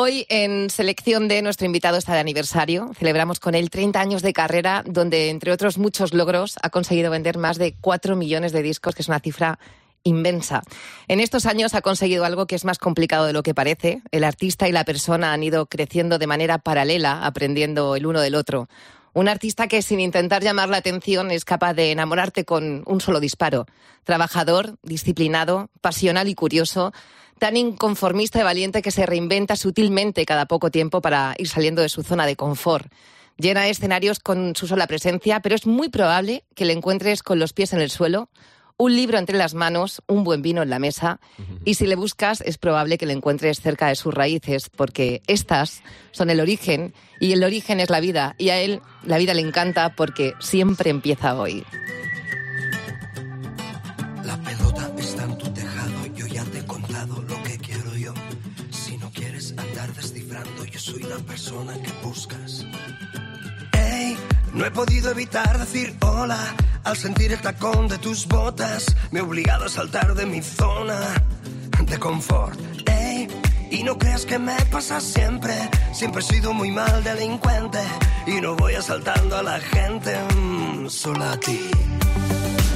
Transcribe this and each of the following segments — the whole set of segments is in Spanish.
Hoy en selección de nuestro invitado está de aniversario. Celebramos con él 30 años de carrera, donde entre otros muchos logros ha conseguido vender más de 4 millones de discos, que es una cifra inmensa. En estos años ha conseguido algo que es más complicado de lo que parece. El artista y la persona han ido creciendo de manera paralela, aprendiendo el uno del otro. Un artista que sin intentar llamar la atención es capaz de enamorarte con un solo disparo. Trabajador, disciplinado, pasional y curioso, tan inconformista y valiente que se reinventa sutilmente cada poco tiempo para ir saliendo de su zona de confort. Llena escenarios con su sola presencia, pero es muy probable que le encuentres con los pies en el suelo, un libro entre las manos, un buen vino en la mesa, y si le buscas es probable que le encuentres cerca de sus raíces, porque estas son el origen, y el origen es la vida, y a él la vida le encanta porque siempre empieza hoy. Que buscas. Ey, no he podido evitar decir hola al sentir el tacón de tus botas. Me he obligado a saltar de mi zona de confort. Ey, y no creas que me pasa siempre. Siempre he sido muy mal delincuente y no voy asaltando a la gente, mm, solo a ti.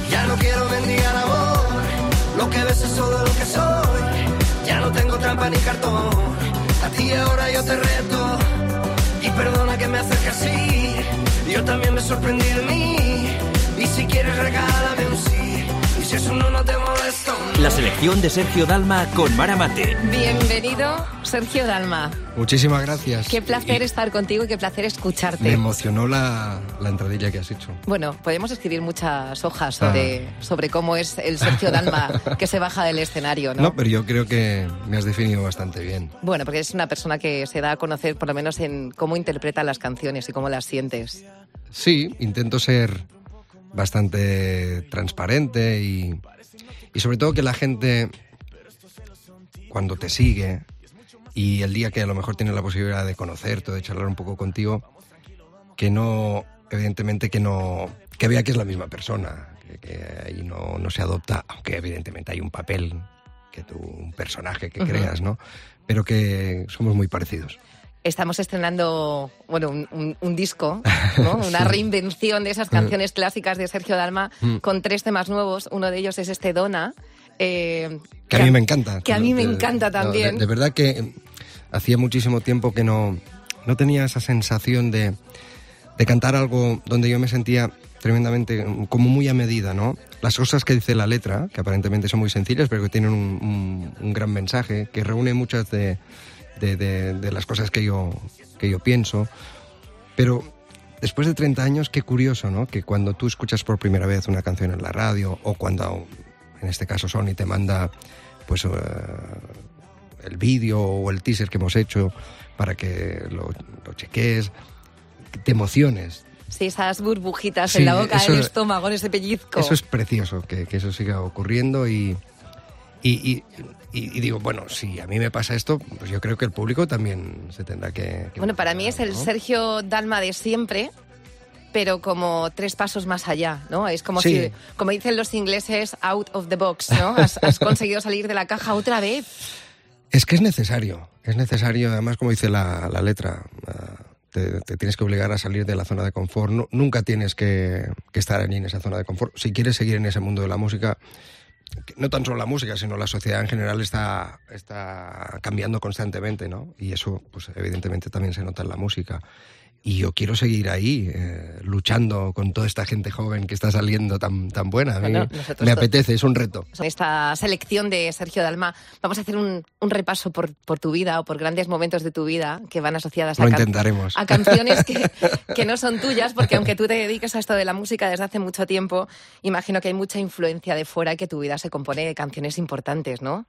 Ya no quiero mendigar amor, lo que ves es todo lo que soy. Ya no tengo trampa ni cartón, a ti ahora yo te reto. Y perdona que me acerque así, yo también me sorprendí de mí. Y si quieres regálame un sí, si no, no te molesto. La selección de Sergio Dalma con Mara Mate. Bienvenido, Sergio Dalma. Muchísimas gracias. Qué placer Y- estar contigo y qué placer escucharte. Me emocionó la, la entradilla que has hecho. Bueno, podemos escribir muchas hojas sobre, sobre cómo es el Sergio Dalma que se baja del escenario, ¿no? No, pero yo creo que me has definido bastante bien. Bueno, porque es una persona que se da a conocer por lo menos en cómo interpreta las canciones y cómo las sientes. Sí, intento ser bastante transparente y, y sobre todo que la gente, cuando te sigue y el día que a lo mejor tiene la posibilidad de conocerte o de charlar un poco contigo, que no, evidentemente que no, que vea que es la misma persona, que, que ahí no, no se adopta, aunque evidentemente hay un papel, que tú, un personaje que creas, ¿no? Pero que somos muy parecidos. Estamos estrenando, bueno, un, un- un disco, ¿no? Una Sí. reinvención de esas canciones clásicas de Sergio Dalma Mm. con tres temas nuevos. Uno de ellos es este Dona. eh, Que a mí me encanta. que a mí me De- encanta no, también. de, de verdad que eh, hacía muchísimo tiempo que no, no tenía esa sensación de, de cantar algo donde yo me sentía tremendamente como muy a medida, ¿no? Las cosas que dice la letra, que aparentemente son muy sencillas, pero que tienen un, un- un gran mensaje, que reúne muchas de, de- de- de las cosas que yo, que yo pienso. Pero después de 30 años, qué curioso, ¿no? Que cuando tú escuchas por primera vez una canción en la radio, o cuando, en este caso, Sony te manda, pues, eh, el vídeo o el teaser que hemos hecho para que lo, lo cheques, te emociones. Sí, esas burbujitas Sí, en la boca, en el estómago, en ese pellizco. Eso es precioso, que, que eso siga ocurriendo y, y, y- y- digo, bueno, si a mí me pasa esto, pues yo creo que el público también se tendrá que... que Bueno, para mí es el ¿no? Sergio Dalma de siempre, pero como tres pasos más allá, ¿no? Es como Sí. si, como dicen los ingleses, out of the box, ¿no? Has, has conseguido salir de la caja otra vez. Es que es necesario, es necesario, además como dice la, la letra, ah, te, te tienes que obligar a salir de la zona de confort, Nu- nunca tienes que, que estar allí en esa zona de confort. Si quieres seguir en ese mundo de la música, no tan solo la música, sino la sociedad en general está, está cambiando constantemente, ¿no? Y eso, pues evidentemente también se nota en la música. Y yo quiero seguir ahí, eh, luchando con toda esta gente joven que está saliendo tan, tan buena. A mí Bueno, nosotros me apetece, es un reto. En esta selección de Sergio Dalma vamos a hacer un, un repaso por, por tu vida o por grandes momentos de tu vida que van asociadas a, can- intentaremos. a canciones que, que no son tuyas, porque aunque tú te dediques a esto de la música desde hace mucho tiempo, imagino que hay mucha influencia de fuera y que tu vida se compone de canciones importantes, ¿no?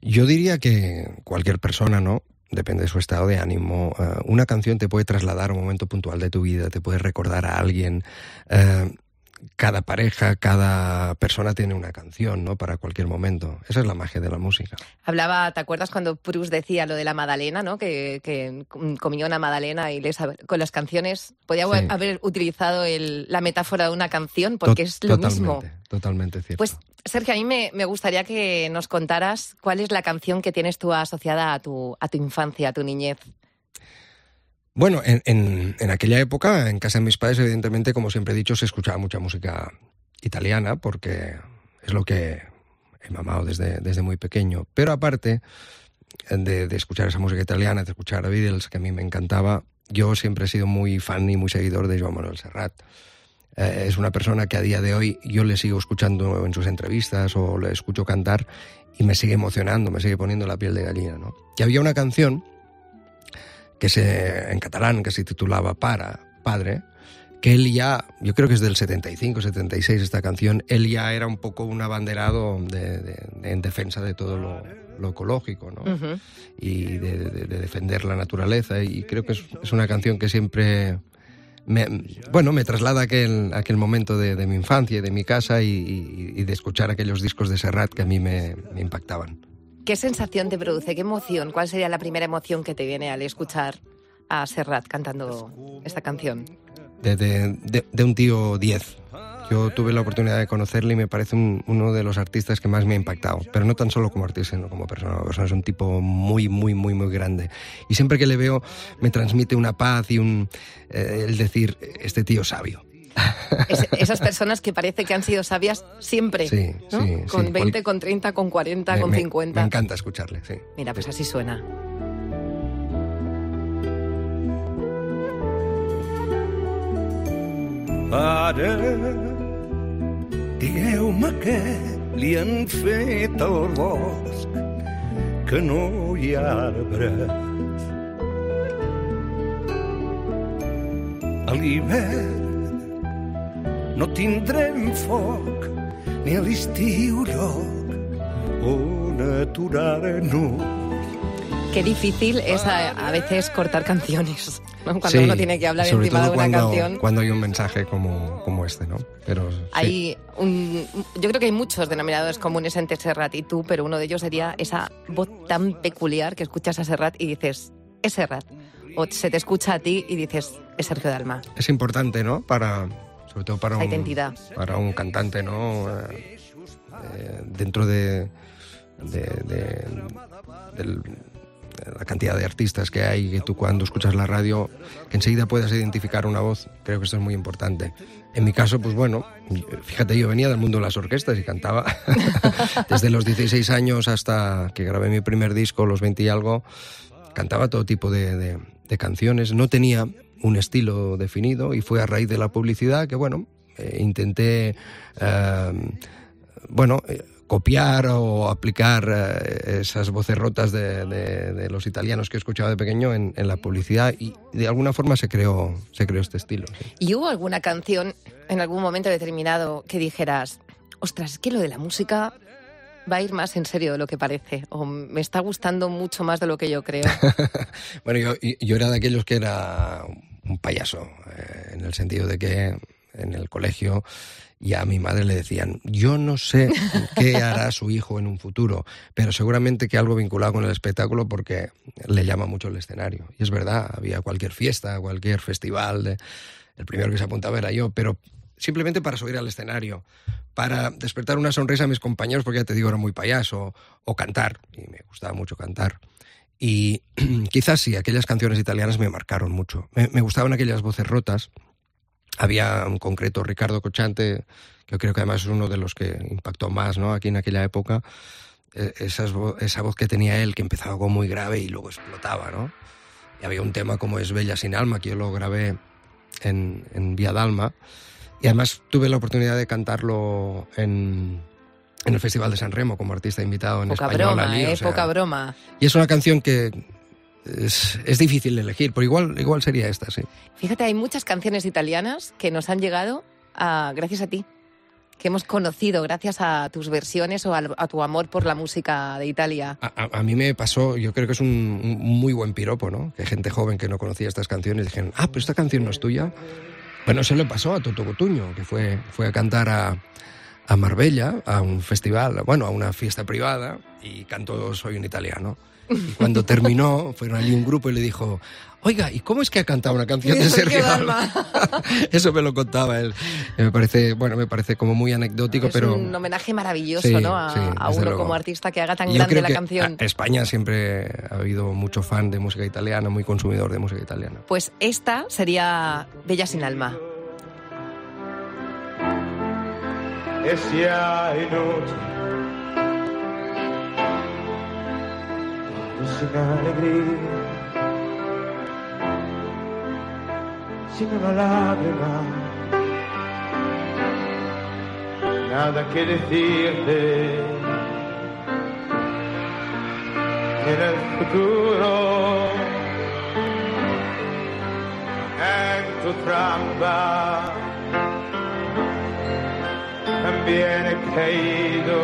Yo diría que cualquier persona, ¿no? Depende de su estado de ánimo. eh, una canción te puede trasladar a un momento puntual de tu vida, te puede recordar a alguien. eh, cada pareja, cada persona tiene una canción, ¿no? Para cualquier momento. Esa es la magia de la música. Hablaba, ¿te acuerdas cuando Proust decía lo de la Madalena, ¿no? Que, que comió una Madalena y les, con las canciones podía Sí. haber utilizado el- la metáfora de una canción porque To- es lo totalmente, mismo. Totalmente cierto. Pues Sergio, a mí me, me, gustaría que nos contaras cuál es la canción que tienes tú asociada a tu, a tu infancia, a tu niñez. Bueno, en, en, aquella época, en casa de mis padres, evidentemente, como siempre he dicho, se escuchaba mucha música italiana, porque es lo que he mamado desde, desde muy pequeño. Pero aparte de, de, escuchar esa música italiana, de escuchar Beatles, que a mí me encantaba, yo siempre he sido muy fan y muy seguidor de Joan Manuel Serrat. Eh, es una persona que a día de hoy yo le sigo escuchando en sus entrevistas o le escucho cantar y me sigue emocionando, me sigue poniendo la piel de gallina. ¿no? Y había una canción que se, en catalán que se titulaba Para, Padre, que él ya, yo creo que es del 75, 76 esta canción, él ya era un poco un abanderado de, de, de, en defensa de todo lo, lo ecológico, ¿no? Uh -huh. Y de, defender la naturaleza, y creo que es, es una canción que siempre... Me, bueno, me traslada aquel, aquel momento de, de, mi infancia y de mi casa y, y, y, de escuchar aquellos discos de Serrat que a mí me, me impactaban. ¿Qué sensación te produce? ¿Qué emoción? ¿Cuál sería la primera emoción que te viene al escuchar a Serrat cantando esta canción? De, de, de, de un tío 10. Yo tuve la oportunidad de conocerle y me parece un, uno de los artistas que más me ha impactado. Pero no tan solo como artista, sino como persona. persona es un tipo muy, muy, muy, muy grande. Y siempre que le veo me transmite una paz y un... Eh, el decir, este tío sabio. Es, esas personas que parece que han sido sabias siempre. Sí, ¿no? sí. Con sí. 20, con 30, con 40, me, con me, 50. Me encanta escucharle, sí. Mira, pues así suena. Pare, digueu-me què li han fet al bosc, que no hi ha arbres. A l'hivern no tindrem foc, ni a l'estiu lloc on aturar-nos. Qué difícil es a, a veces cortar canciones. Cuando sí, uno tiene que hablar encima de una cuando, canción. Cuando hay un mensaje como, como este, ¿no? Pero sí. Hay un, yo creo que hay muchos denominadores comunes entre Serrat y tú, pero uno de ellos sería esa voz tan peculiar que escuchas a Serrat y dices, es Serrat. O se te escucha a ti y dices, es Sergio Dalma. Es importante, ¿no? Para, sobre todo para un, identidad. para un cantante, ¿no? Eh, dentro de, de, de del, la cantidad de artistas que hay, que tú cuando escuchas la radio, que enseguida puedas identificar una voz, creo que esto es muy importante. En mi caso, pues bueno, fíjate, yo venía del mundo de las orquestas y cantaba desde los 16 años hasta que grabé mi primer disco, los 20 y algo, cantaba todo tipo de, canciones, no tenía un estilo definido y fue a raíz de la publicidad que, bueno, eh, intenté, eh, bueno, eh, copiar o aplicar eh, esas voces rotas de, de, de, los italianos que he escuchado de pequeño en, en, la publicidad y de alguna forma se creó, se creó este estilo. Sí. ¿Y hubo alguna canción en algún momento determinado que dijeras, ostras, es que lo de la música va a ir más en serio de lo que parece o me está gustando mucho más de lo que yo creo? bueno, yo, yo era de aquellos que era un payaso, eh, en el sentido de que en el colegio y a mi madre le decían, yo no sé qué hará su hijo en un futuro, pero seguramente que algo vinculado con el espectáculo porque le llama mucho el escenario. Y es verdad, había cualquier fiesta, cualquier festival, de, el primero que se apuntaba era yo, pero simplemente para subir al escenario, para despertar una sonrisa a mis compañeros, porque ya te digo, era muy payaso, o cantar, y me gustaba mucho cantar. Y quizás sí, aquellas canciones italianas me marcaron mucho. Me, me gustaban aquellas voces rotas, había en concreto Ricardo Cochante, que yo creo que además es uno de los que impactó más ¿no? aquí en aquella época, Esas, esa voz que tenía él, que empezaba como muy grave y luego explotaba, ¿no? Y había un tema como Es Bella sin alma, que yo lo grabé en, en Vía Dalma, y además tuve la oportunidad de cantarlo en, en el Festival de San Remo como artista invitado en poca español. Broma, allí, eh, o sea, poca broma. Y es una canción que es, es, difícil elegir, pero igual, igual sería esta, sí. Fíjate, hay muchas canciones italianas que nos han llegado a, gracias a ti, que hemos conocido gracias a tus versiones o a, a tu amor por la música de Italia. A, a, a, mí me pasó, yo creo que es un, un, muy buen piropo, ¿no? Que gente joven que no conocía estas canciones dijeron, ah, pero esta canción no es tuya. Bueno, se le pasó a Toto Cotuño, que fue, fue a cantar a, a Marbella, a un festival, bueno, a una fiesta privada, y cantó Soy un italiano. Y cuando terminó, fueron allí un grupo y le dijo, oiga, ¿y cómo es que ha cantado una canción de Sergio Dalma? Eso me lo contaba él. Me parece, bueno, me parece como muy anecdótico, es pero... un homenaje maravilloso, ¿no? A, sí, a uno luego. como artista que haga tan Yo grande creo la que canción. a- España siempre ha habido mucho fan de música italiana, muy consumidor de música italiana. Pues esta sería Bella sin alma. e sia inutile. Sin alegría, sin una lágrima, nada que decirte. En el futuro, en tu trampa también he caído.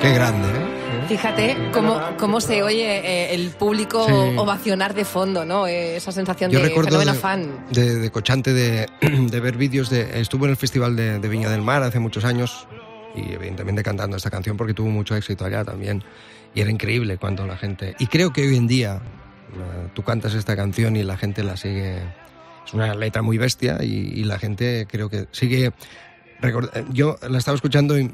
Qué grande, ¿eh? Fíjate cómo, cómo se oye eh, el público Sí. ovacionar de fondo, ¿no? Eh, esa sensación Yo de recuerdo de, fan. de, de Cochante de, de ver vídeos de... Estuvo en el Festival de, de Viña del Mar hace muchos años y evidentemente cantando esta canción porque tuvo mucho éxito allá también. Y era increíble cuando la gente... Y creo que hoy en día tú cantas esta canción y la gente la sigue... Es una letra muy bestia y, y la gente creo que sigue... record- eh, Yo la estaba escuchando y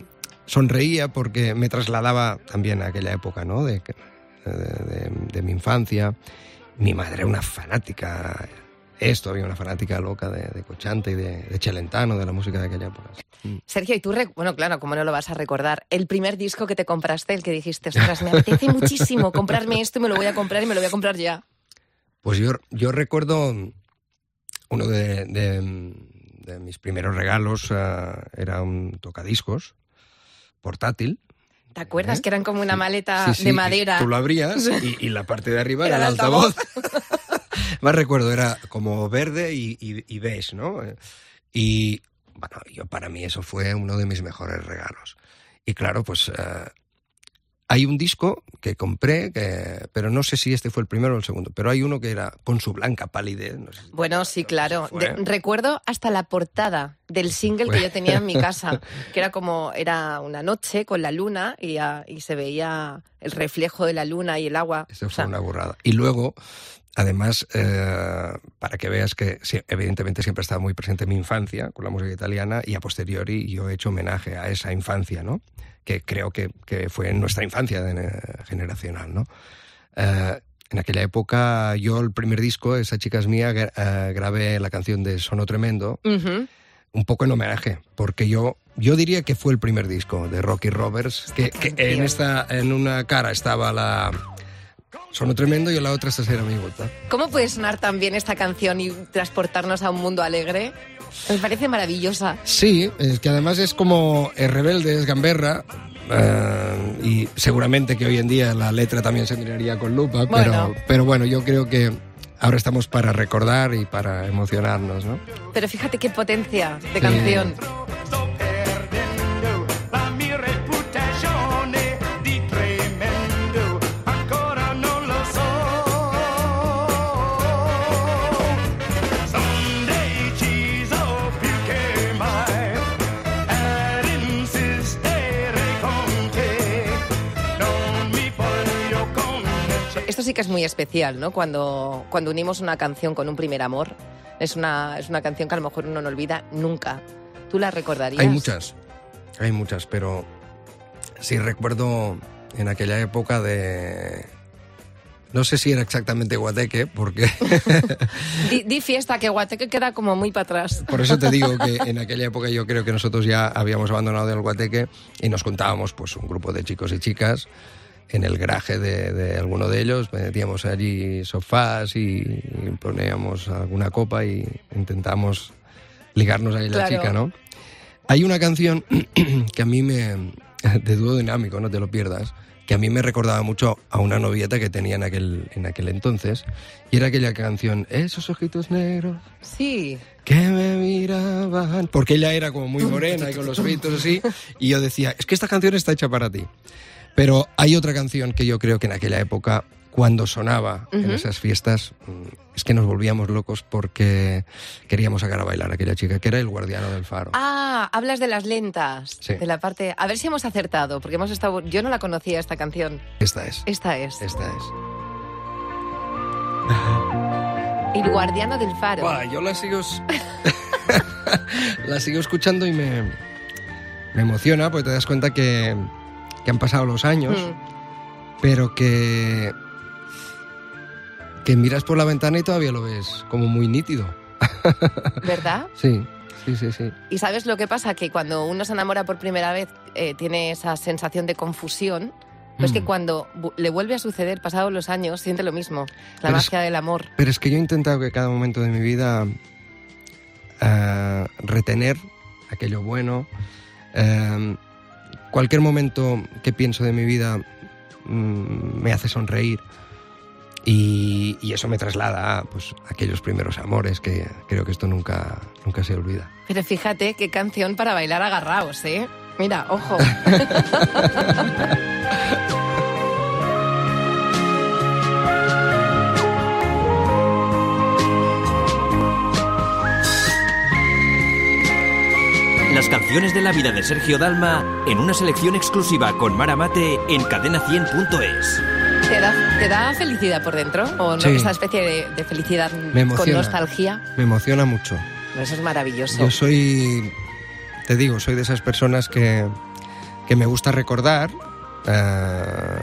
sonreía porque me trasladaba también a aquella época, ¿no? De, que- de- de- de mi infancia. Mi madre era una fanática, es todavía una fanática loca de, de Cochante y de, de Celentano, de la música de aquella época. Sergio, y tú, bueno, claro, ¿cómo no lo vas a recordar? El primer disco que te compraste, el que dijiste, ostras, me apetece muchísimo comprarme esto y me lo voy a comprar y me lo voy a comprar ya. Pues yo, yo recuerdo uno de, de- de mis primeros regalos, ah, era un tocadiscos portátil. ¿Te acuerdas ¿Eh? que eran como una maleta Sí, sí, de madera? Tú lo abrías y, y la parte de arriba Era era, el altavoz. Más recuerdo, era como verde y, y, y beige, ¿no? Y bueno, yo para mí eso fue uno de mis mejores regalos. Y claro, pues eh, hay un disco que compré, que, pero no sé si este fue el primero o el segundo, pero hay uno que era con su blanca palidez. no sé si- Bueno, sí, claro. De- recuerdo hasta la portada del single que yo tenía en mi casa, que era como, era una noche con la luna y, ah, y se veía el reflejo de la luna y el agua. Eso O fue una burrada. Y luego, además, eh, para que veas que evidentemente siempre ha estado muy presente mi infancia con la música italiana y a posteriori yo he hecho homenaje a esa infancia, ¿no? Que creo que, que fue nuestra infancia de- generacional, ¿no? Eh, en aquella época, yo el primer disco, Esa chica es mía, gra- eh, grabé la canción de Sono Tremendo, un poco en homenaje, porque yo, yo diría que fue el primer disco de Rocky Roberts, que, que en, esta, en una cara estaba la Sono Tremendo y en la otra esta será mi vuelta. ¿Cómo puede sonar tan bien esta canción y transportarnos a un mundo alegre? Me parece maravillosa. Sí, es que además es como es rebelde, es gamberra. eh, y seguramente que hoy en día la letra también se miraría con lupa, Bueno. pero, pero bueno, yo creo que ahora estamos para recordar y para emocionarnos, ¿no? Pero fíjate qué potencia de Sí. canción. Sí que es muy especial, ¿no? Cuando, cuando unimos una canción con un primer amor. Es una, es una canción que a lo mejor uno no olvida nunca. ¿Tú la recordarías? Hay muchas, hay muchas, pero sí recuerdo en aquella época de... No sé si era exactamente Guateque, porque Di, di fiesta, que Guateque queda como muy para atrás. por eso te digo que en aquella época yo creo que nosotros ya habíamos abandonado el Guateque y nos contábamos pues un grupo de chicos y chicas en el garaje de, de alguno de ellos, metíamos allí sofás y, poníamos alguna copa y intentamos ligarnos ahí la Claro. chica, ¿no? Hay una canción que a mí me... de dúo dinámico, no te lo pierdas, que a mí me recordaba mucho a una novieta que tenía en aquel, en aquel entonces, y era aquella canción, esos ojitos negros Sí. que me miraban, porque ella era como muy morena y con los ojitos así, y yo decía, es que esta canción está hecha para ti. Pero hay otra canción que yo creo que en aquella época, cuando sonaba en esas fiestas, mm, es que nos volvíamos locos porque queríamos sacar a bailar a aquella chica, que era el guardiano del faro. Ah, hablas de las lentas, Sí. de la parte... A ver si hemos acertado, porque hemos estado... Yo no la conocía esta canción. Esta es. Esta es. Esta es. El guardiano del faro. Buah, yo la sigo, la sigo escuchando y me, me emociona porque te das cuenta que, que han pasado los años, Mm. pero que, que miras por la ventana y todavía lo ves como muy nítido. ¿Verdad? Sí, sí, sí, sí. Y sabes lo que pasa, que cuando uno se enamora por primera vez eh, tiene esa sensación de confusión, pues Mm. que cuando bu- le vuelve a suceder, pasados los años, siente lo mismo. La Pero es- magia del amor. Pero es que yo he intentado que cada momento de mi vida eh, retener aquello bueno. Eh, cualquier momento que pienso de mi vida mm, me hace sonreír. Y, y eso me traslada a pues, aquellos primeros amores que creo que esto nunca, nunca se olvida. Pero fíjate qué canción para bailar agarraos, ¿eh? Mira, ojo. Las canciones de la vida de Sergio Dalma en una selección exclusiva con Mara Mate en cadena100.es. ¿Te da, te da felicidad por dentro? ¿O no? Sí. esa especie de, de felicidad Me con nostalgia? Me emociona mucho. Eso es maravilloso. Yo soy, te digo, soy de esas personas que, que me gusta recordar, eh,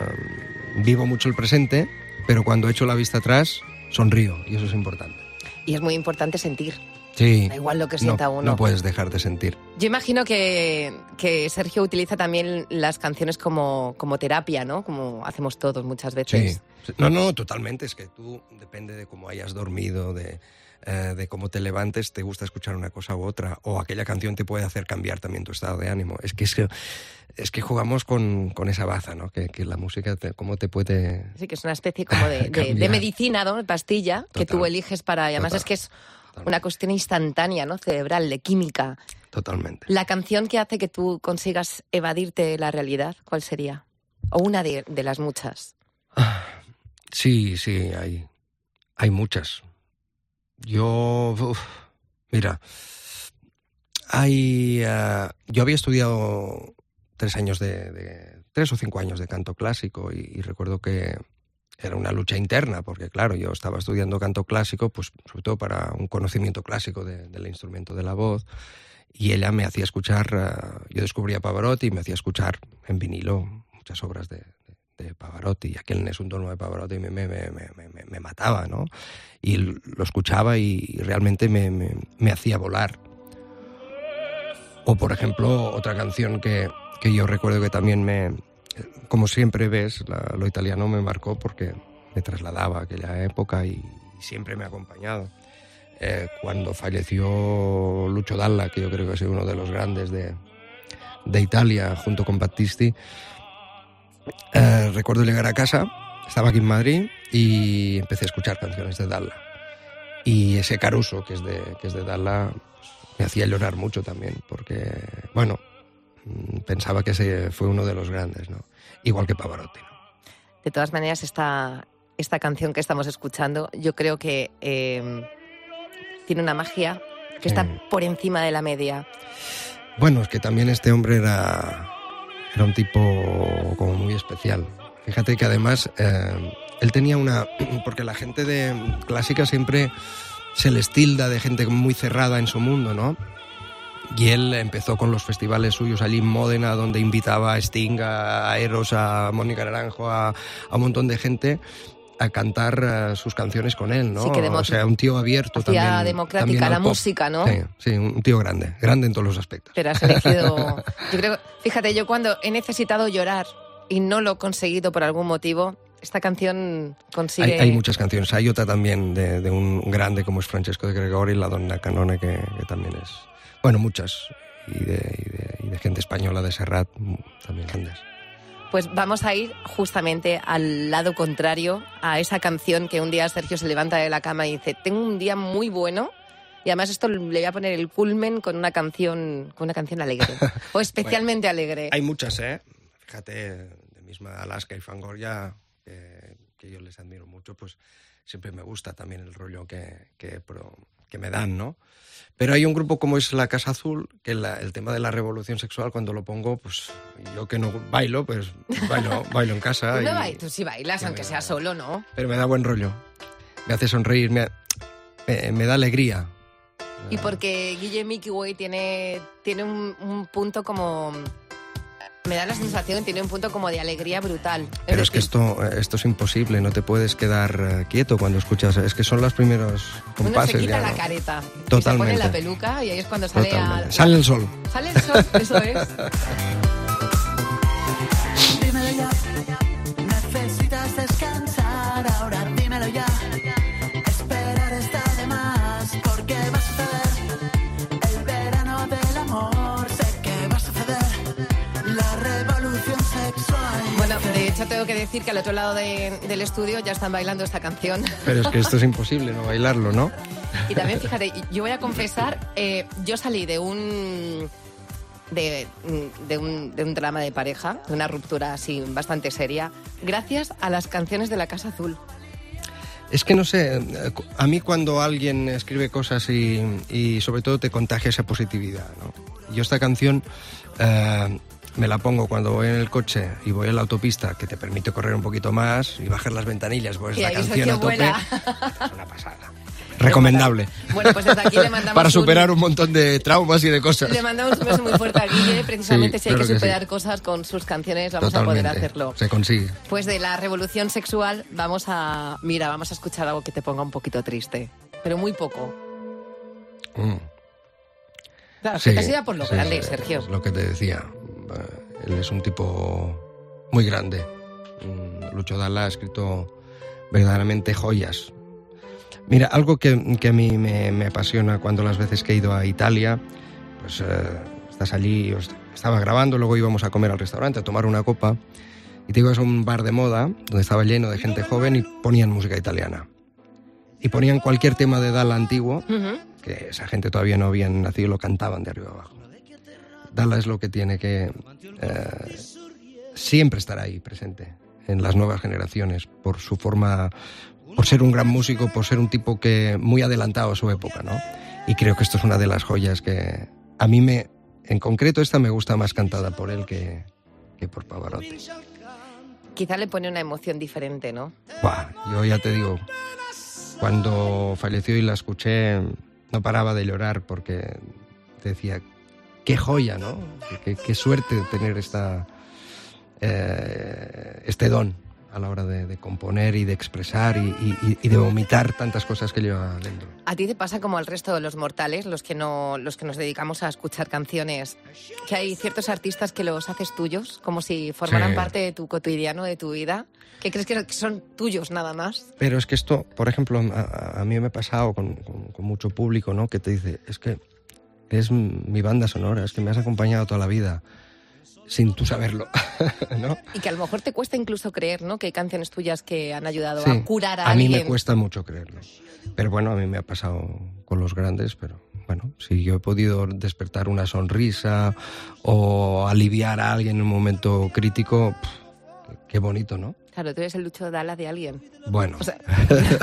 vivo mucho el presente, pero cuando echo la vista atrás, sonrío, y eso es importante. Y es muy importante sentir. Sí, Da igual lo que no, sienta uno. no puedes dejar de sentir. Yo imagino que, que Sergio utiliza también las canciones como, como terapia, ¿no? Como hacemos todos muchas veces. Sí. No, no, totalmente, es que tú, depende de cómo hayas dormido, de, eh, de cómo te levantes, te gusta escuchar una cosa u otra, o aquella canción te puede hacer cambiar también tu estado de ánimo. Es que, es que, es que jugamos con, con esa baza, ¿no? Que, que la música, te, cómo te puede... Sí, que es una especie como de, de- medicina, ¿no? Pastilla que tú eliges para... Y además Total. es que es una cuestión instantánea, ¿no? Cerebral, de química. Totalmente. La canción que hace que tú consigas evadirte de la realidad, ¿cuál sería? O una de, de las muchas. Sí, sí, hay, hay muchas. Yo, uf, mira, hay, eh, yo había estudiado tres años de, de- tres o cinco años de canto clásico y, y recuerdo que era una lucha interna porque claro, yo estaba estudiando canto clásico, pues sobre todo para un conocimiento clásico de- del instrumento de la voz y ella me hacía escuchar, eh, yo descubría Pavarotti y me hacía escuchar en vinilo muchas obras de, Pavarotti y aquel es un tono de Pavarotti me, me, me, me- mataba, ¿no? Y lo escuchaba y realmente me, hacía volar. O por ejemplo, otra canción que, que yo recuerdo que también me, como siempre ves, lo italiano me marcó porque me trasladaba a aquella época y, siempre me ha acompañado. Eh, cuando falleció Lucho Dalla, que yo creo que ha sido uno de los grandes de, de Italia, junto con Battisti, eh, recuerdo llegar a casa, estaba aquí en Madrid y empecé a escuchar canciones de Dalla. Y ese Caruso, que es de, que es de Dalla, pues, me hacía llorar mucho también, porque, bueno, mm, pensaba que ese fue uno de los grandes, ¿no? Igual que Pavarotti. ¿no? De todas maneras, esta, esta canción que estamos escuchando, yo creo que eh, tiene una magia que está Sí. por encima de la media. Bueno, es que también este hombre era, era un tipo como muy especial. Fíjate que además eh, él tenía una... Porque la gente de clásica siempre se les tilda de gente muy cerrada en su mundo, ¿no? Y él empezó con los festivales suyos allí en Módena, donde invitaba a Sting, a Eros, a Mónica Naranjo, a, a un montón de gente a cantar eh, sus canciones con él, ¿no? Sí, que o sea, un tío abierto también. democrática también la pop. música, ¿no? Sí, sí, un tío grande, grande en todos los aspectos. Pero has elegido. Yo creo. Fíjate, yo cuando he necesitado llorar y no lo he conseguido por algún motivo, esta canción Hay, consigue. hay muchas canciones. Hay otra también de, de un grande como es Francesco de Gregori, la Donna Canone, que, que también es. Bueno, muchas. Y de, y de- y de gente española de Serrat, también grandes. Pues vamos a ir justamente al lado contrario a esa canción que un día Sergio se levanta de la cama y dice: Tengo un día muy bueno. Y además esto le voy a poner el culmen con una canción, con una canción alegre. o especialmente alegre. Hay muchas, ¿eh? Fíjate, de misma Alaska y Fangoria, que, que yo les admiro mucho, pues siempre me gusta también el rollo que, que, que me dan, ¿no? Pero hay un grupo como es La Casa Azul, que la- el tema de la revolución sexual, cuando lo pongo, pues yo que no bailo, pues bailo, bailo en casa. Tú, no y- bailas, tú sí bailas, aunque me sea da- solo, ¿no? Pero me da buen rollo. Me hace sonreír, me, me- me da alegría. Y porque Guille Mickey Way tiene, tiene un, un punto como... Me da la sensación que tiene un punto como de alegría brutal. Pero es que esto, esto es imposible, no te puedes quedar eh, quieto cuando escuchas. Es que son los primeros Uno compases. se quita ya, la ¿no? careta. Y se pone Totalmente. la peluca y ahí es cuando sale Totalmente. a... Sale el sol. Sale el sol, eso es. hecho tengo que decir que al otro lado de- del estudio ya están bailando esta canción. Pero es que esto es imposible no bailarlo, ¿no? Y también, fíjate, yo voy a confesar, eh, yo salí de un, de, de un de un drama de pareja, de una ruptura así bastante seria, gracias a las canciones de la Casa Azul. Es que no sé, a mí cuando alguien escribe cosas y, y sobre todo te contagia esa positividad, ¿no? Yo esta canción eh, me la pongo cuando voy en el coche y voy en la autopista, que te permite correr un poquito más y bajar las ventanillas, pues la canción a tope. Es una pasada. Recomendable. Bueno, pues desde aquí le mandamos Para superar un montón de traumas y de cosas. Le mandamos un beso muy fuerte a Guille, precisamente Sí, si hay que claro que sí. superar cosas con sus canciones, vamos Totalmente. a poder hacerlo. Se consigue. Pues de la revolución sexual vamos a, mira, vamos a escuchar algo que te ponga un poquito triste, pero muy poco. Mm. Claro, Sí, que te por lo grande, Sergio. Lo que te decía. Él es un tipo muy grande. Lucho Dalla ha escrito verdaderamente joyas. Mira, algo que, que a mí me, me apasiona cuando las veces que he ido a Italia, pues eh, estás allí, estaba grabando, luego íbamos a comer al restaurante, a tomar una copa, y te ibas a un bar de moda donde estaba lleno de gente joven y ponían música italiana. Y ponían cualquier tema de Dalla antiguo, que esa gente todavía no habían nacido y lo cantaban de arriba abajo. Dala es lo que tiene que eh, siempre estar ahí presente en las nuevas generaciones por su forma, por ser un gran músico, por ser un tipo que muy adelantado a su época, ¿no? Y creo que esto es una de las joyas que a mí me, en concreto esta me gusta más cantada por él que, que por Pavarotti. Quizá le pone una emoción diferente, ¿no? Buah, yo ya te digo, cuando falleció y la escuché, no paraba de llorar porque decía, qué joya, ¿no? Qué, qué suerte tener esta, eh, este don a la hora de, de componer y de expresar y, y- y de vomitar tantas cosas que lleva dentro. A ti te pasa como al resto de los mortales, los que no, los que nos dedicamos a escuchar canciones, que hay ciertos artistas que los haces tuyos, como si formaran Sí. parte de tu cotidiano, de tu vida, que crees que son tuyos nada más. Pero es que esto, por ejemplo, a, a mí me ha pasado con, con- con mucho público, ¿no? Que te dice, es que es mi banda sonora, es que me has acompañado toda la vida, sin tú saberlo, ¿no? Y que a lo mejor te cuesta incluso creer, ¿no? Que hay canciones tuyas que han ayudado Sí, a curar a, a mí alguien. me cuesta mucho creerlo. Pero bueno, a mí me ha pasado con los grandes, pero bueno, si yo he podido despertar una sonrisa o aliviar a alguien en un momento crítico, pff, qué bonito, ¿no? Claro, tú eres el Lucho Dala de alguien. Bueno, O sea,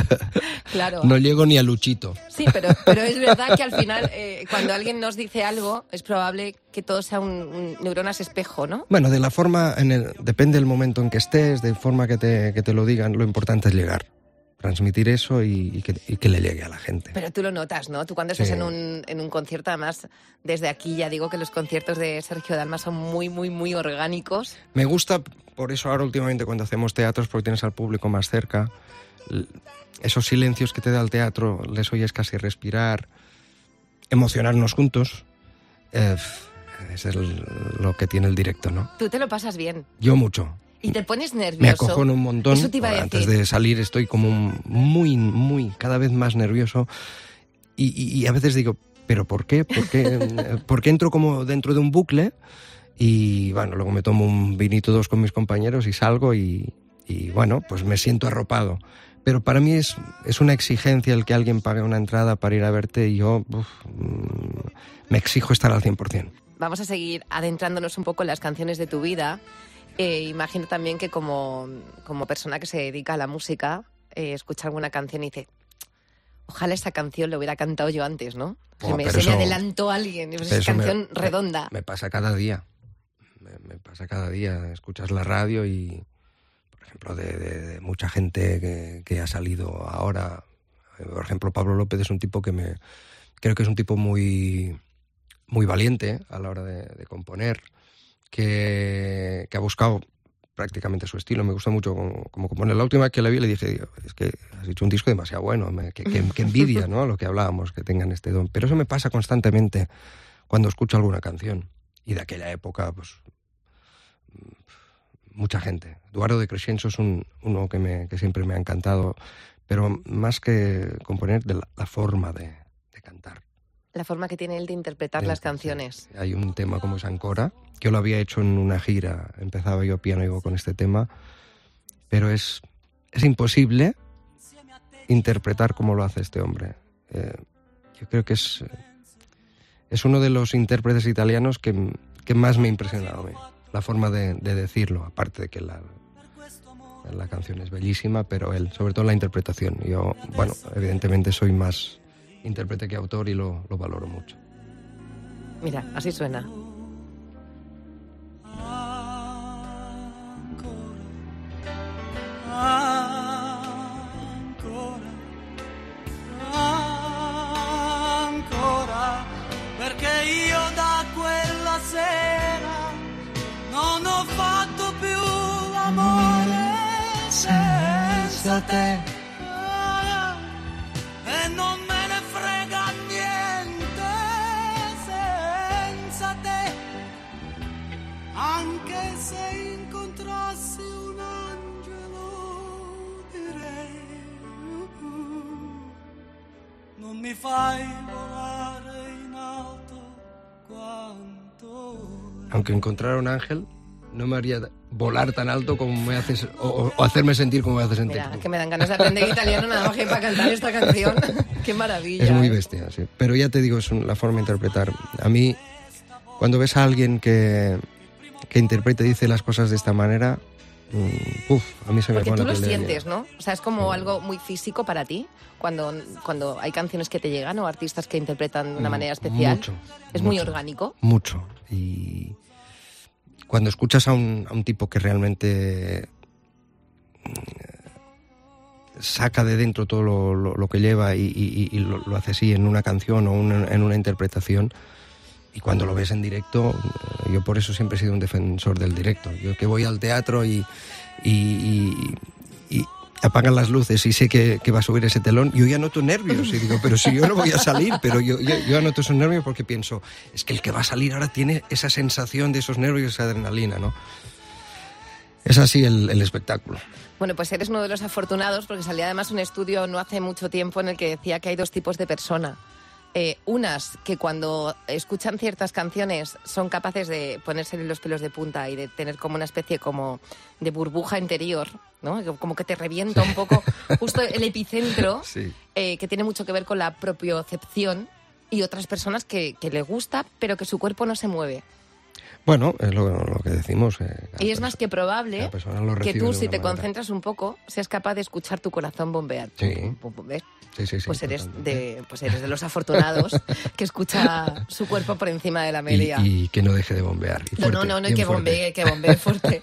claro. no llego ni a Luchito. Sí, pero, pero es verdad que al final, eh, cuando alguien nos dice algo, es probable que todo sea un, un neuronas espejo, ¿no? Bueno, de la forma, en el, depende del momento en que estés, de forma que te, que te lo digan, lo importante es llegar, transmitir eso y, y que, y que le llegue a la gente. Pero tú lo notas, ¿no? Tú cuando estás en, un, en un concierto, además, desde aquí ya digo que los conciertos de Sergio Dalma son muy, muy, muy orgánicos. Me gusta, por eso ahora últimamente cuando hacemos teatros, porque tienes al público más cerca, esos silencios que te da el teatro, les oyes casi respirar, emocionarnos juntos, eh, es el- lo que tiene el directo, ¿no? Tú te lo pasas bien Yo mucho. y te pones nervioso. Me acojono un montón. Eso te iba a Antes decir. de salir estoy como muy, muy, cada vez más nervioso. Y, y- y a veces digo, ¿pero por qué? ¿Por qué, ¿Por qué entro como dentro de un bucle? Y bueno, luego me tomo un vinito dos con mis compañeros y salgo y, y, bueno, pues me siento arropado. Pero para mí es, es una exigencia el que alguien pague una entrada para ir a verte y yo uf, mm, me exijo estar al 100%. Vamos a seguir adentrándonos un poco en las canciones de tu vida. Eh, imagino también que como, como persona que se dedica a la música, eh, escucha alguna canción y dice, ojalá esta canción la hubiera cantado yo antes, ¿no? Se Oh, me, se me eso- adelantó alguien, Eso es me- canción me- redonda. Me, pasa cada día. Me, pasa cada día. Escuchas la radio y, por ejemplo, de, mucha gente que, ha salido ahora. eh, Por ejemplo, Pablo López es un tipo que me. Creo que es un tipo muy, muy valiente a la hora de, componer, que, ha buscado prácticamente su estilo. Me gusta mucho como, como compone. La última vez que le vi le dije, "Digo, es que has hecho un disco demasiado bueno, que, que- envidia, ¿no? Lo que hablábamos, que tengan este don. Pero eso me pasa constantemente cuando escucho alguna canción. Y de aquella época, pues, mucha gente. Eduardo de Crescenzo es un, uno que, me, que siempre me ha encantado, pero más que componer, de la, la forma de, de cantar. La forma que tiene él de interpretar las sí. canciones. Hay un tema como es Ancora, que yo lo había hecho en una gira, empezaba yo piano y voz con este tema, pero es, es imposible interpretar como lo hace este hombre. Eh, yo creo que es, es uno de los intérpretes italianos que, que más me ha impresionado a mí, la forma de, de decirlo, aparte de que la, la canción es bellísima, pero él, sobre todo la interpretación. Yo, bueno, evidentemente soy más intérprete que autor y lo, lo valoro mucho. Mira, así suena. E non me ne frega niente senza te. Anche se incontrassi un angelo direi non mi fai volare in alto quanto aunque encontrar un ángel, no me haría volar tan alto como me haces, o, o- hacerme sentir como me haces sentir. Mira, que me dan ganas de aprender italiano nada más que para cantar esta canción. Qué maravilla. Es muy ¿eh? bestia, sí. Pero ya te digo, es la forma de interpretar. A mí, cuando ves a alguien que, que interpreta y dice las cosas de esta manera, mm, uf, a mí se me Porque tú lo sientes. ¿no? O sea, es como algo muy físico para ti cuando, cuando hay canciones que te llegan o artistas que interpretan de una Mm, manera especial. mucho, es muy mucho. orgánico. Mucho. Y cuando escuchas a un, a un tipo que realmente mm, saca de dentro todo lo, que lleva y, lo, hace así en una canción o en una interpretación, y cuando lo ves en directo, eh, yo por eso siempre he sido un defensor del directo. Yo que voy al teatro y- y apagan las luces y sé que, que va a subir ese telón, yo ya noto nervios y digo, pero si yo no voy a salir, pero yo, yo, yo anoto esos nervios porque pienso, es que el que va a salir ahora tiene esa sensación de esos nervios, esa adrenalina, ¿no? Es así el, el espectáculo. Bueno, pues eres uno de los afortunados porque salía además un estudio no hace mucho tiempo en el que decía que hay dos tipos de persona. Eh, unas que cuando escuchan ciertas canciones son capaces de ponerse los pelos de punta y de tener como una especie como de burbuja interior, ¿no? Como que te revienta un poco justo el epicentro, Sí. eh, que tiene mucho que ver con la propiocepción y otras personas que, que le gusta pero que su cuerpo no se mueve. Bueno, es lo, lo que decimos. eh, Y es más que probable que tú, si te manera. concentras un poco, seas capaz de escuchar tu corazón bombear. Sí. Pum, pum, pum, ¿ves? Sí, sí, sí, pues, eres de, pues eres de los afortunados que escucha su cuerpo por encima de la media. Y, y que no deje de bombear. y no, no, fuerte, no, no, bien que fuerte. bombee, que bombee fuerte.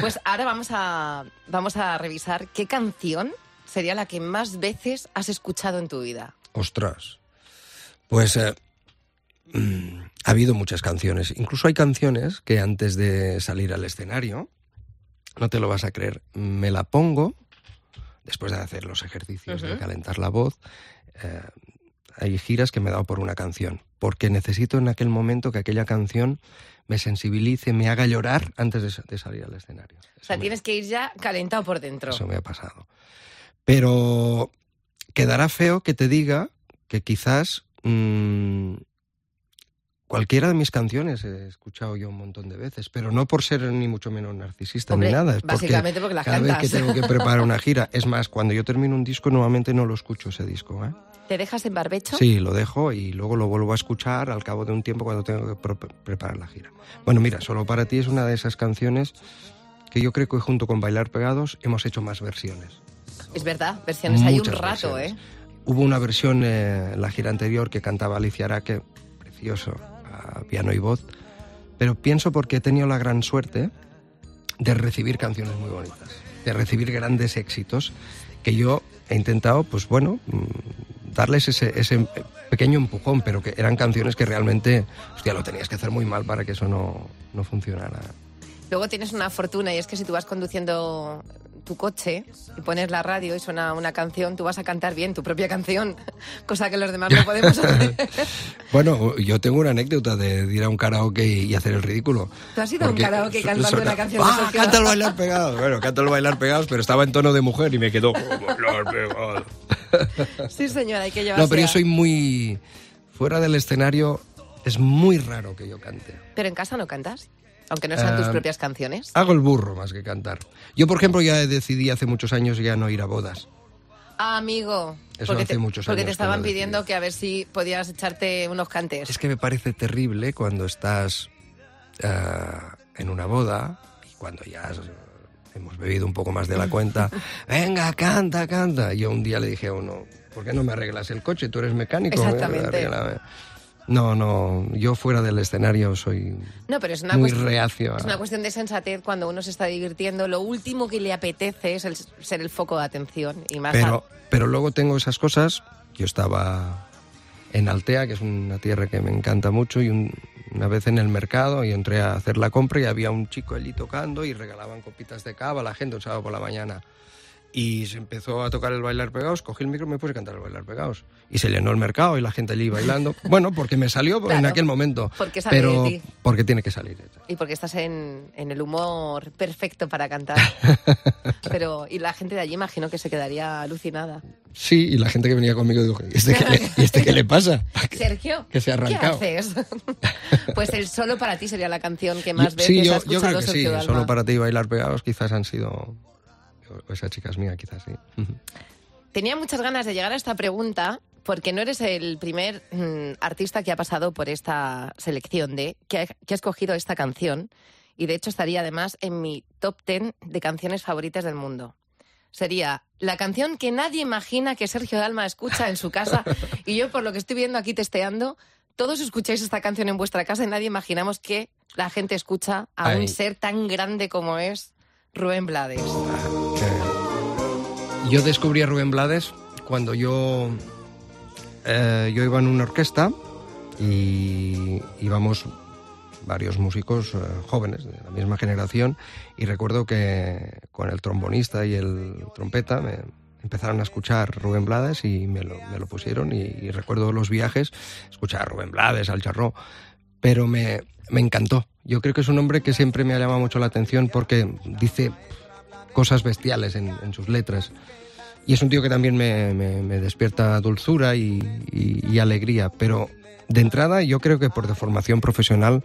Pues ahora vamos a, vamos a revisar qué canción sería la que más veces has escuchado en tu vida. Ostras. Pues eh, mm, ha habido muchas canciones. Incluso hay canciones que antes de salir al escenario, no te lo vas a creer, me la pongo después de hacer los ejercicios de calentar la voz. eh, hay giras que me he dado por una canción, porque necesito en aquel momento que aquella canción me sensibilice, me haga llorar antes de, sa- de salir al escenario. O sea, me- tienes que ir ya calentado por dentro. eso me ha pasado. Pero quedará feo que te diga que quizás mm, cualquiera de mis canciones he escuchado yo un montón de veces, pero no por ser ni mucho menos narcisista Hombre, ni nada. Es porque básicamente porque las cada vez que tengo que preparar una gira, es más, cuando yo termino un disco, nuevamente no lo escucho ese disco. ¿eh? ¿Te dejas en barbecho? Sí, lo dejo y luego lo vuelvo a escuchar al cabo de un tiempo cuando tengo que preparar la gira. Bueno, mira, Solo para ti es una de esas canciones que yo creo que junto con Bailar Pegados hemos hecho más versiones. Es verdad, versiones hay un rato, versiones. ¿eh? Hubo una versión eh, en la gira anterior que cantaba Alicia Araque, precioso, piano y voz, pero pienso porque he tenido la gran suerte de recibir canciones muy bonitas, de recibir grandes éxitos que yo he intentado, pues bueno, mm, darles ese, ese pequeño empujón, pero que eran canciones que realmente, hostia, lo tenías que hacer muy mal para que eso no, no funcionara. Luego tienes una fortuna y es que si tú vas conduciendo tu coche y pones la radio y suena una canción, tú vas a cantar bien tu propia canción, cosa que los demás no podemos hacer. Bueno, yo tengo una anécdota de, de ir a un karaoke y, hacer el ridículo. ¿Tú has ido a un karaoke cantando suena, una canción de ¡Ah, Sergio canta el Dalma"? bailar pegados! Bueno, canta el bailar pegados, pero estaba en tono de mujer y me quedó bailar pegados. Sí, señora, hay que llevarse No, pero yo soy muy... Fuera del escenario es muy raro que yo cante. Pero en casa no cantas, aunque no sean tus Ah, propias canciones. Hago el burro más que cantar. Yo, por ejemplo, ya decidí hace muchos años ya no ir a bodas. Ah, amigo. Eso porque hace te, muchos porque años te que estaban decidí. pidiendo que a ver si podías echarte unos cantes. Es que me parece terrible cuando estás ah, en una boda y cuando ya has- hemos bebido un poco más de la cuenta, venga, canta, canta. Y yo un día le dije a uno, ¿por qué no me arreglas el coche? Tú eres mecánico. Exactamente. arréglame". No, no, yo fuera del escenario soy No, pero es una, muy cuestión, reacio. a- es una cuestión de sensatez cuando uno se está divirtiendo. Lo último que le apetece es el- ser el foco de atención. Y más Pero, pero luego tengo esas cosas. Yo estaba en Altea, que es una tierra que me encanta mucho, y un- una vez en el mercado y entré a hacer la compra y había un chico allí tocando y regalaban copitas de cava a la gente un sábado por la mañana. Y se empezó a tocar el bailar pegados, cogí el micro y me puse a cantar el bailar pegados. Y se llenó el mercado y la gente allí bailando. Bueno, porque me salió en aquel momento. porque sale pero de ti. porque tiene que salir. y porque estás en, en el humor perfecto para cantar. pero Y la gente de allí imagino que se quedaría alucinada. Sí, y la gente que venía conmigo dijo, ¿y este qué le, ¿y este qué le pasa? Sergio, que se ha arrancado. ¿qué haces? pues el Solo para ti sería la canción que más veces sí, yo, escuchado yo creo que sí. Sergio. Solo para ti bailar pegados quizás han sido... o Esa chica es mía, quizás sí. Tenía muchas ganas de llegar a esta pregunta porque no eres el primer mm, artista que ha pasado por esta selección de que ha, que ha escogido esta canción y de hecho estaría además en mi top 10 de canciones favoritas del mundo. Sería la canción que nadie imagina que Sergio Dalma escucha en su casa y yo por lo que estoy viendo aquí testeando, todos escucháis esta canción en vuestra casa y nadie imaginamos que la gente escucha a Ay. un ser tan grande como es Rubén Blades. Eh, yo descubrí a Rubén Blades cuando yo, eh, yo iba en una orquesta y íbamos varios músicos eh, jóvenes de la misma generación y recuerdo que con el trombonista y el trompeta me empezaron a escuchar Rubén Blades y me lo, me lo pusieron y, recuerdo los viajes, escuchar a Rubén Blades, al charro, pero me, me encantó. Yo creo que es un hombre que siempre me ha llamado mucho la atención porque dice cosas bestiales en, sus letras. Y es un tío que también me, me- despierta dulzura y alegría. Pero de entrada yo creo que por deformación profesional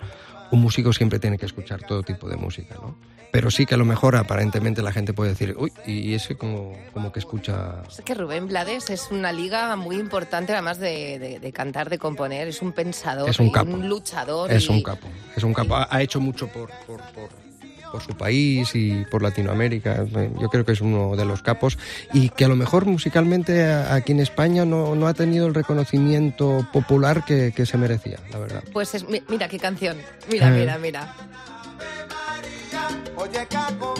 un músico siempre tiene que escuchar todo tipo de música, ¿no? Pero sí que a lo mejor aparentemente la gente puede decir, uy, y ese como, como que escucha... Es que Rubén Blades es una liga muy importante, además de, de- de cantar, de componer. Es un pensador, Es un y capo. un luchador. Es y- un capo, es un capo. Ha ha hecho mucho por, por, por, por su país y por Latinoamérica. Yo creo que es uno de los capos y que a lo mejor musicalmente aquí en España no, no ha tenido el reconocimiento popular que, que se merecía, la verdad. Pues es, mi- mira qué canción. Mira, Eh. mira, mira. Oye, Caco,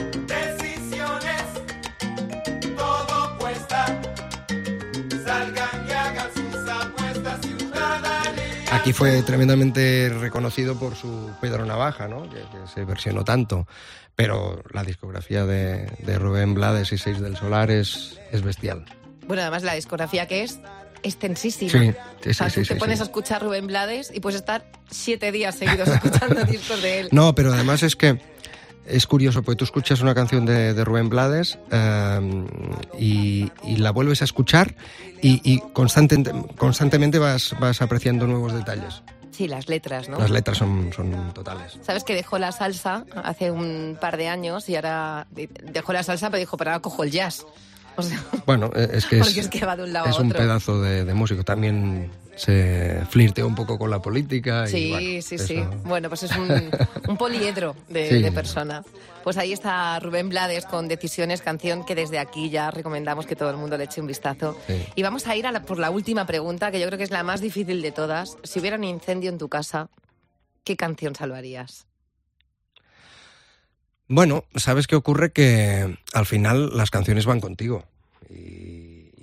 Aquí fue tremendamente reconocido por su Pedro Navaja, ¿no? que, que se versionó tanto. Pero la discografía de, de Rubén Blades y Seis del Solar es, es bestial. Bueno, además la discografía que es extensísima. Sí, sí, O sea, sí, tú sí, te pones sí. a escuchar Rubén Blades y puedes estar siete días seguidos escuchando discos de él. No, pero además es que es curioso, porque tú escuchas una canción de, de Rubén Blades eh, y, y la vuelves a escuchar y, y constante- constantemente vas, vas apreciando nuevos detalles. Sí, las letras, ¿no? Las letras son, son totales. Sabes que dejó la salsa hace un par de años y ahora dejó la salsa, pero dijo, pero ahora cojo el jazz. O sea, Bueno, eh, es que es, es que va de un lado es a un otro. pedazo de, de músico. También se flirteó un poco con la política. y, Sí, bueno, sí, eso- sí. Bueno, pues es un, un poliedro de, Sí. de persona. Pues ahí está Rubén Blades con Decisiones, canción que desde aquí ya recomendamos que todo el mundo le eche un vistazo. Sí. Y vamos a ir a la- por la última pregunta, que yo creo que es la más difícil de todas. Si hubiera un incendio en tu casa, ¿qué canción salvarías? Bueno, ¿sabes qué ocurre? Que al final las canciones van contigo. Y,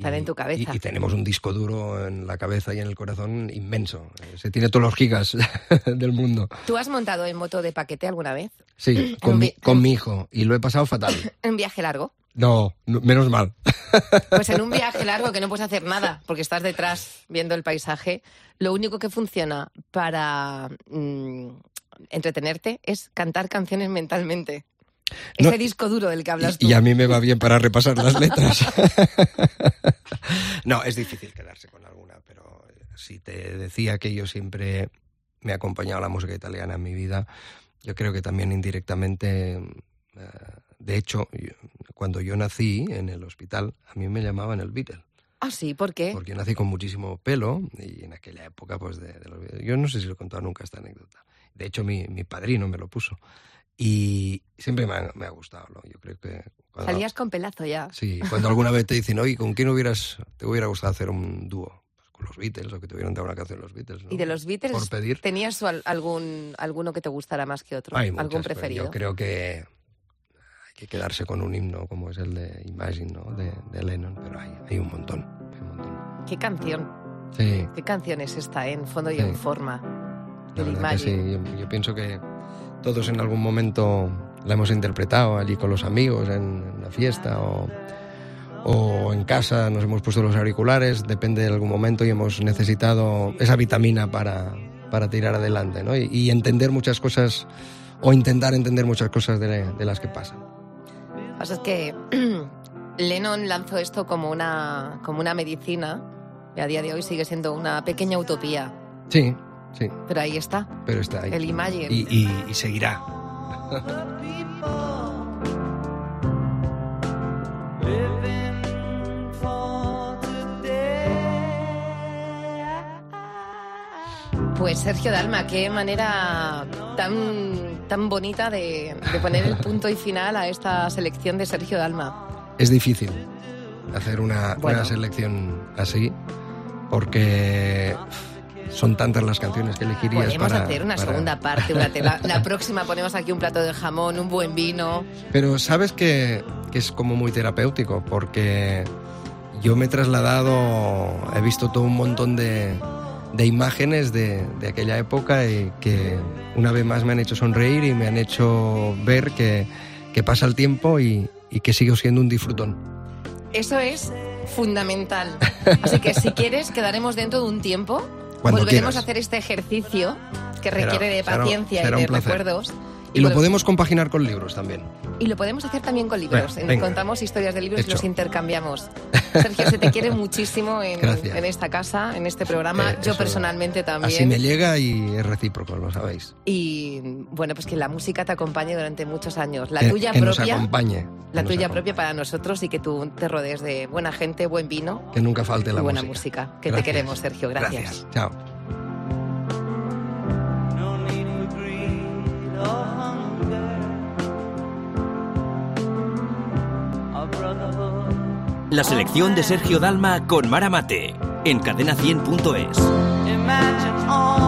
Están en tu cabeza. Y, y tenemos un disco duro en la cabeza y en el corazón inmenso. Eh, Se tiene todos los gigas del mundo. ¿Tú has montado en moto de paquete alguna vez? Sí, con mi, con mi hijo. Y lo he pasado fatal. ¿En un viaje largo? No, no, menos mal. Pues en un viaje largo que no puedes hacer nada porque estás detrás viendo el paisaje, lo único que funciona para mm, entretenerte es cantar canciones mentalmente. No, Ese disco duro del que hablas tú. Y a mí me va bien para repasar las letras. no, es difícil quedarse con alguna, pero si te decía que yo siempre me ha acompañado la música italiana en mi vida, yo creo que también indirectamente, eh, de hecho, yo- cuando yo nací en el hospital, a mí me llamaban el Beatle. Ah, sí, ¿por qué? Porque yo nací con muchísimo pelo y en aquella época, pues, de, de los Beatles- yo no sé si lo he contado nunca esta anécdota. De hecho, mi, mi padrino me lo puso. Y siempre me ha, me ha gustado, ¿no? Yo creo que... cuando- Salías con pelazo ya. Sí, cuando alguna vez te dicen, oye, ¿con quién hubieras, te hubiera gustado hacer un dúo? Pues con los Beatles, o que te hubieran dado una canción los Beatles. ¿no? ¿Y de los Beatles Por pedir. tenías algún, alguno que te gustara más que otro? Hay ¿Algún muchas, pero preferido? Yo creo que hay que quedarse con un himno como es el de Imagine, ¿no? De, de Lennon, pero hay, hay un montón. hay un montón. ¿Qué canción? Sí, ¿Qué canción es esta, eh? en fondo y Sí. en forma? Del que sí. Imagine. Yo, yo pienso que todos en algún momento la hemos interpretado allí con los amigos en, en una fiesta o, o en casa nos hemos puesto los auriculares, depende de algún momento y hemos necesitado esa vitamina para, para tirar adelante ¿no? y, y entender muchas cosas o intentar entender muchas cosas de, de las que pasan. Lo que pasa es que Lennon lanzó esto como una, como una medicina y a día de hoy sigue siendo una pequeña utopía. Sí, sí, Pero ahí está, pero está ahí. el Imagine. Y, y- y seguirá. Pues Sergio Dalma, qué manera tan, tan bonita de, de poner el punto y final a esta selección de Sergio Dalma. Es difícil hacer una, Bueno. una selección así porque son tantas las canciones que elegirías Podemos para- hacer una para- segunda parte. una te- la, la próxima ponemos aquí un plato de jamón, un buen vino. Pero sabes que, que es como muy terapéutico porque yo me he trasladado, he visto todo un montón de, de imágenes de, de aquella época y que una vez más me han hecho sonreír y me han hecho ver que, que pasa el tiempo y, y que sigo siendo un disfrutón. Eso es fundamental. Así que si quieres, quedaremos dentro de un tiempo. Cuando Volveremos quieras. a hacer este ejercicio que requiere de paciencia será y de recuerdos. Y lo podemos compaginar con libros también. y lo podemos hacer también con libros. Venga, En- venga. Contamos historias de libros y Hecho. los intercambiamos. Sergio, se te quiere muchísimo en, Gracias. en esta casa, en este programa. Eh, Yo personalmente también. Así me llega y es recíproco, lo sabéis. Y bueno, pues que la música te acompañe durante muchos años. La que, tuya que nos propia. acompañe. La nos tuya acompañe. propia para nosotros y que tú te rodees de buena gente, buen vino Que nunca falte y la buena música. música. Que te Gracias. queremos, Sergio. Gracias. Chao. La selección de Sergio Dalma con Mara Mate en cadena100.es. Imagine all